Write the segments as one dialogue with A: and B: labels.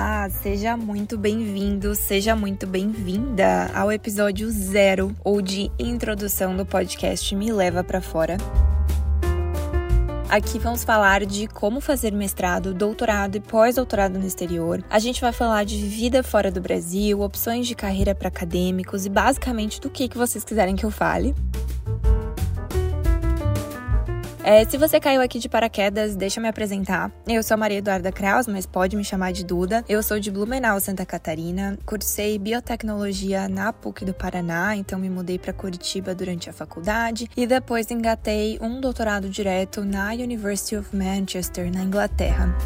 A: Olá, seja muito bem-vindo, seja muito bem-vinda ao episódio zero ou de introdução do podcast Me Leva para Fora. Aqui vamos falar de como fazer mestrado, doutorado e pós-doutorado no exterior. A gente vai falar de vida fora do Brasil, opções de carreira para acadêmicos e basicamente do que, que vocês quiserem que eu fale. É, se você caiu aqui de paraquedas, deixa eu me apresentar. Eu sou Maria Eduarda Kraus, mas pode me chamar de Duda. Eu sou de Blumenau, Santa Catarina. Cursei biotecnologia na PUC do Paraná, então me mudei para Curitiba durante a faculdade e depois engatei um doutorado direto na University of Manchester, na Inglaterra.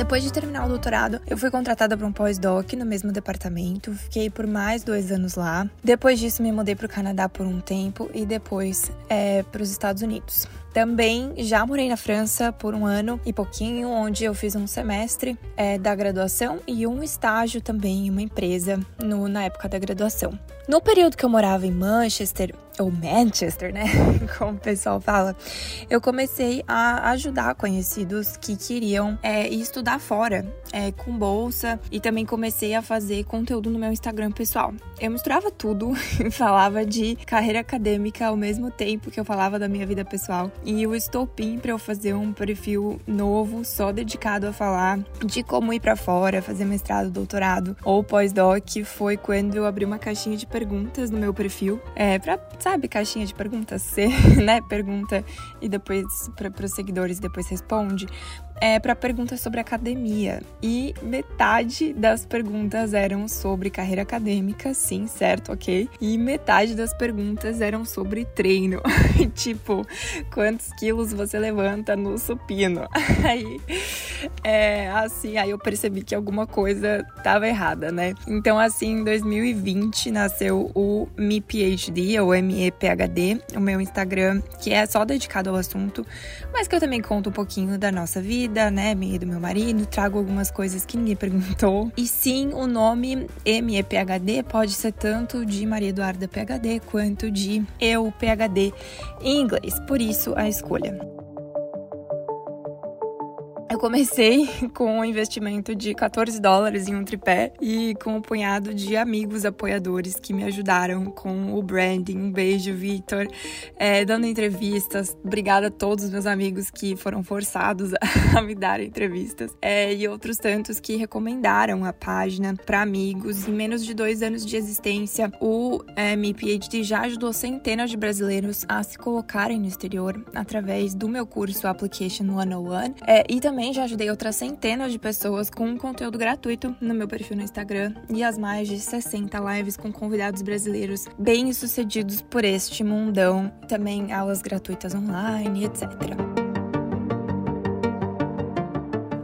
A: Depois de terminar o doutorado, eu fui contratada para um pós-doc no mesmo departamento, fiquei por mais dois anos lá. Depois disso, me mudei para o Canadá por um tempo e depois é, para os Estados Unidos. Também já morei na França por um ano e pouquinho, onde eu fiz um semestre é, da graduação e um estágio também em uma empresa no, na época da graduação. No período que eu morava em Manchester, ou Manchester, né? Como o pessoal fala, eu comecei a ajudar conhecidos que queriam é, estudar fora, é, com bolsa, e também comecei a fazer conteúdo no meu Instagram pessoal. Eu misturava tudo, falava de carreira acadêmica ao mesmo tempo que eu falava da minha vida pessoal. E o estopim para eu fazer um perfil novo, só dedicado a falar de como ir para fora, fazer mestrado, doutorado ou pós-doc, foi quando eu abri uma caixinha de no meu perfil. É, pra, sabe, caixinha de perguntas? Você, né, pergunta e depois para os seguidores depois responde é, para perguntas sobre academia. E metade das perguntas eram sobre carreira acadêmica, sim, certo, ok? E metade das perguntas eram sobre treino. tipo, quantos quilos você levanta no supino? aí, é, assim, aí eu percebi que alguma coisa tava errada, né? Então, assim, em 2020 nasceu o Me PhD, ou MEPHD, o meu Instagram, que é só dedicado ao assunto, mas que eu também conto um pouquinho da nossa vida vida, né, minha do meu marido, trago algumas coisas que ninguém perguntou. E sim, o nome MEPHD pode ser tanto de Maria Eduarda PHD quanto de eu PHD em inglês, por isso a escolha. Eu comecei com um investimento de 14 dólares em um tripé e com um punhado de amigos apoiadores que me ajudaram com o branding. Um beijo, Victor, é, dando entrevistas. Obrigada a todos os meus amigos que foram forçados a me dar entrevistas é, e outros tantos que recomendaram a página para amigos. Em menos de dois anos de existência, o é, MPhD já ajudou centenas de brasileiros a se colocarem no exterior através do meu curso Application 101 é, e também também já ajudei outras centenas de pessoas com um conteúdo gratuito no meu perfil no Instagram e as mais de 60 lives com convidados brasileiros bem-sucedidos por este mundão, também aulas gratuitas online, etc.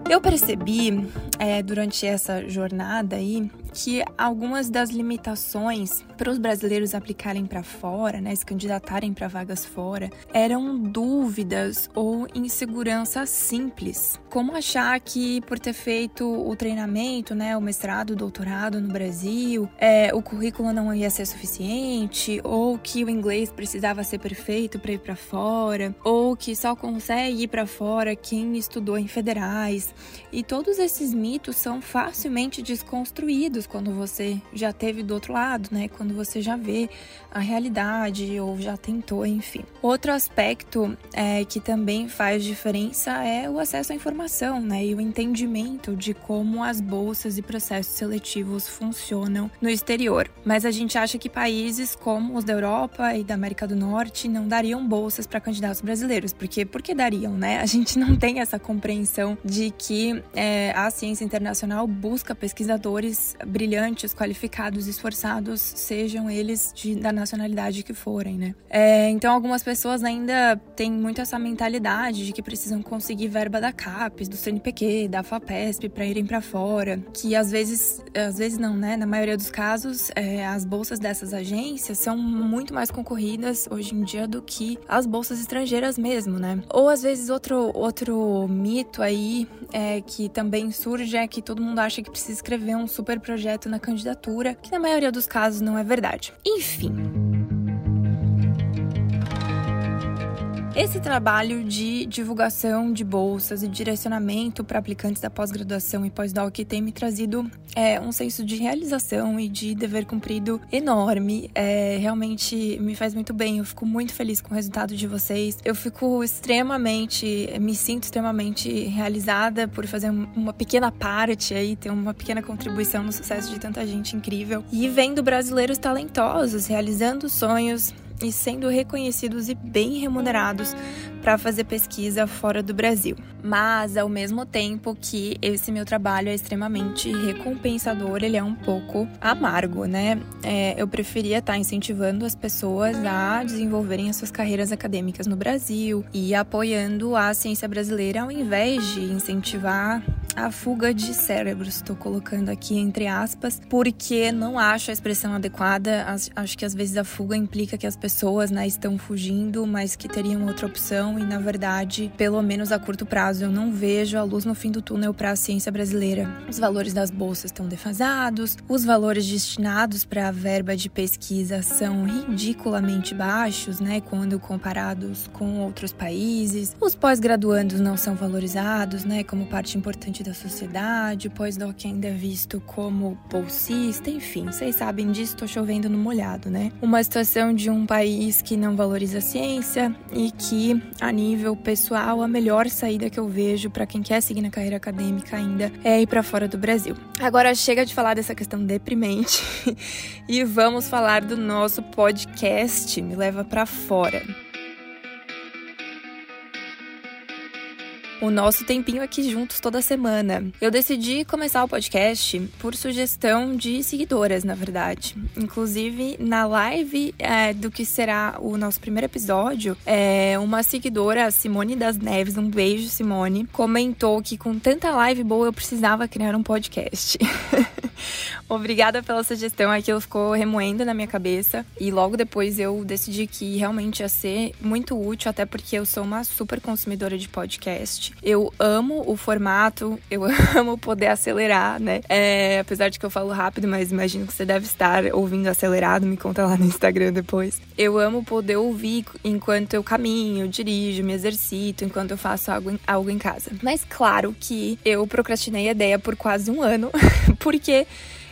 A: Eu percebi é, durante essa jornada aí que algumas das limitações para os brasileiros aplicarem para fora, né, se candidatarem para vagas fora, eram dúvidas ou insegurança simples, como achar que por ter feito o treinamento, né, o mestrado, o doutorado no Brasil, é, o currículo não ia ser suficiente, ou que o inglês precisava ser perfeito para ir para fora, ou que só consegue ir para fora quem estudou em federais. E todos esses mitos são facilmente desconstruídos quando você já teve do outro lado, né? Quando você já vê a realidade ou já tentou, enfim. Outro aspecto é, que também faz diferença é o acesso à informação, né? E o entendimento de como as bolsas e processos seletivos funcionam no exterior. Mas a gente acha que países como os da Europa e da América do Norte não dariam bolsas para candidatos brasileiros, porque porque dariam, né? A gente não tem essa compreensão de que é, a ciência internacional busca pesquisadores brilhantes, qualificados, esforçados, sejam eles de, da nacionalidade que forem, né? É, então, algumas pessoas ainda têm muito essa mentalidade de que precisam conseguir verba da CAPES, do CNPq, da FAPESP para irem para fora, que às vezes, às vezes não, né? Na maioria dos casos, é, as bolsas dessas agências são muito mais concorridas hoje em dia do que as bolsas estrangeiras mesmo, né? Ou às vezes outro, outro mito aí é, que também surge é que todo mundo acha que precisa escrever um super projeto projeto na candidatura, que na maioria dos casos não é verdade. Enfim. Esse trabalho de divulgação de bolsas e direcionamento para aplicantes da pós-graduação e pós-doc tem me trazido é, um senso de realização e de dever cumprido enorme. É, realmente me faz muito bem. Eu fico muito feliz com o resultado de vocês. Eu fico extremamente, me sinto extremamente realizada por fazer uma pequena parte aí, ter uma pequena contribuição no sucesso de tanta gente incrível. E vendo brasileiros talentosos realizando sonhos e sendo reconhecidos e bem remunerados para fazer pesquisa fora do Brasil. Mas ao mesmo tempo que esse meu trabalho é extremamente recompensador, ele é um pouco amargo, né? É, eu preferia estar tá incentivando as pessoas a desenvolverem as suas carreiras acadêmicas no Brasil e apoiando a ciência brasileira ao invés de incentivar a fuga de cérebros, estou colocando aqui entre aspas, porque não acho a expressão adequada. Acho que às vezes a fuga implica que as pessoas né, estão fugindo, mas que teriam outra opção, e na verdade, pelo menos a curto prazo, eu não vejo a luz no fim do túnel para a ciência brasileira. Os valores das bolsas estão defasados, os valores destinados para a verba de pesquisa são ridiculamente baixos, né, quando comparados com outros países. Os pós-graduandos não são valorizados, né, como parte importante da sociedade, pós-doc ainda é visto como bolsista, enfim, vocês sabem disso, estou chovendo no molhado, né? Uma situação de um país que não valoriza a ciência e que, a nível pessoal, a melhor saída que eu vejo para quem quer seguir na carreira acadêmica ainda é ir para fora do Brasil. Agora chega de falar dessa questão deprimente e vamos falar do nosso podcast Me Leva para Fora. O nosso tempinho aqui juntos toda semana. Eu decidi começar o podcast por sugestão de seguidoras, na verdade. Inclusive, na live é, do que será o nosso primeiro episódio, é, uma seguidora, Simone das Neves, um beijo, Simone, comentou que com tanta live boa eu precisava criar um podcast. Obrigada pela sugestão, aquilo ficou remoendo na minha cabeça e logo depois eu decidi que realmente ia ser muito útil, até porque eu sou uma super consumidora de podcast. Eu amo o formato, eu amo poder acelerar, né? É, apesar de que eu falo rápido, mas imagino que você deve estar ouvindo acelerado, me conta lá no Instagram depois. Eu amo poder ouvir enquanto eu caminho, dirijo, me exercito, enquanto eu faço algo em, algo em casa. Mas claro que eu procrastinei a ideia por quase um ano, porque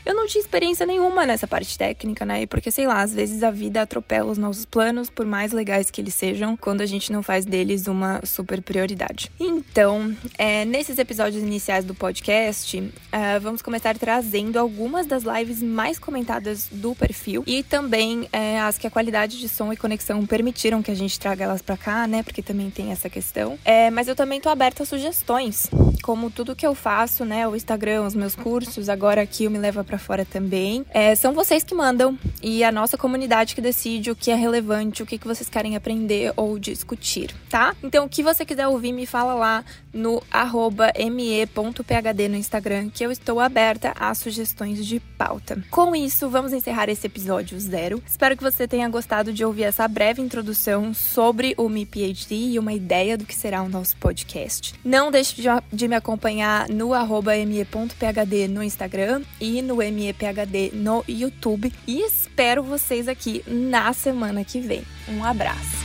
A: eu não tinha experiência nenhuma nessa parte técnica, né? Porque, sei lá, às vezes a vida atropela os nossos planos, por mais legais que eles sejam, quando a gente não faz deles uma super prioridade. Então, é, nesses episódios iniciais do podcast, uh, vamos começar trazendo algumas das lives mais comentadas do perfil e também é, as que a qualidade de som e conexão permitiram que a gente traga elas para cá, né? Porque também tem essa questão. É, mas eu também tô aberta a sugestões, como tudo que eu faço, né? O Instagram, os meus cursos, agora aqui o Me Leva para fora também. É, são vocês que mandam e a nossa comunidade que decide o que é relevante, o que, que vocês querem aprender ou discutir, tá? Então, o que você quiser ouvir, me fala lá no me.phd no Instagram, que eu estou aberta a sugestões de pauta. Com isso, vamos encerrar esse episódio zero. Espero que você tenha gostado de ouvir essa breve introdução sobre o Me PhD e uma ideia do que será o nosso podcast. Não deixe me acompanhar no me.phd no Instagram e no MEPHD no YouTube e espero vocês aqui na semana que vem. Um abraço!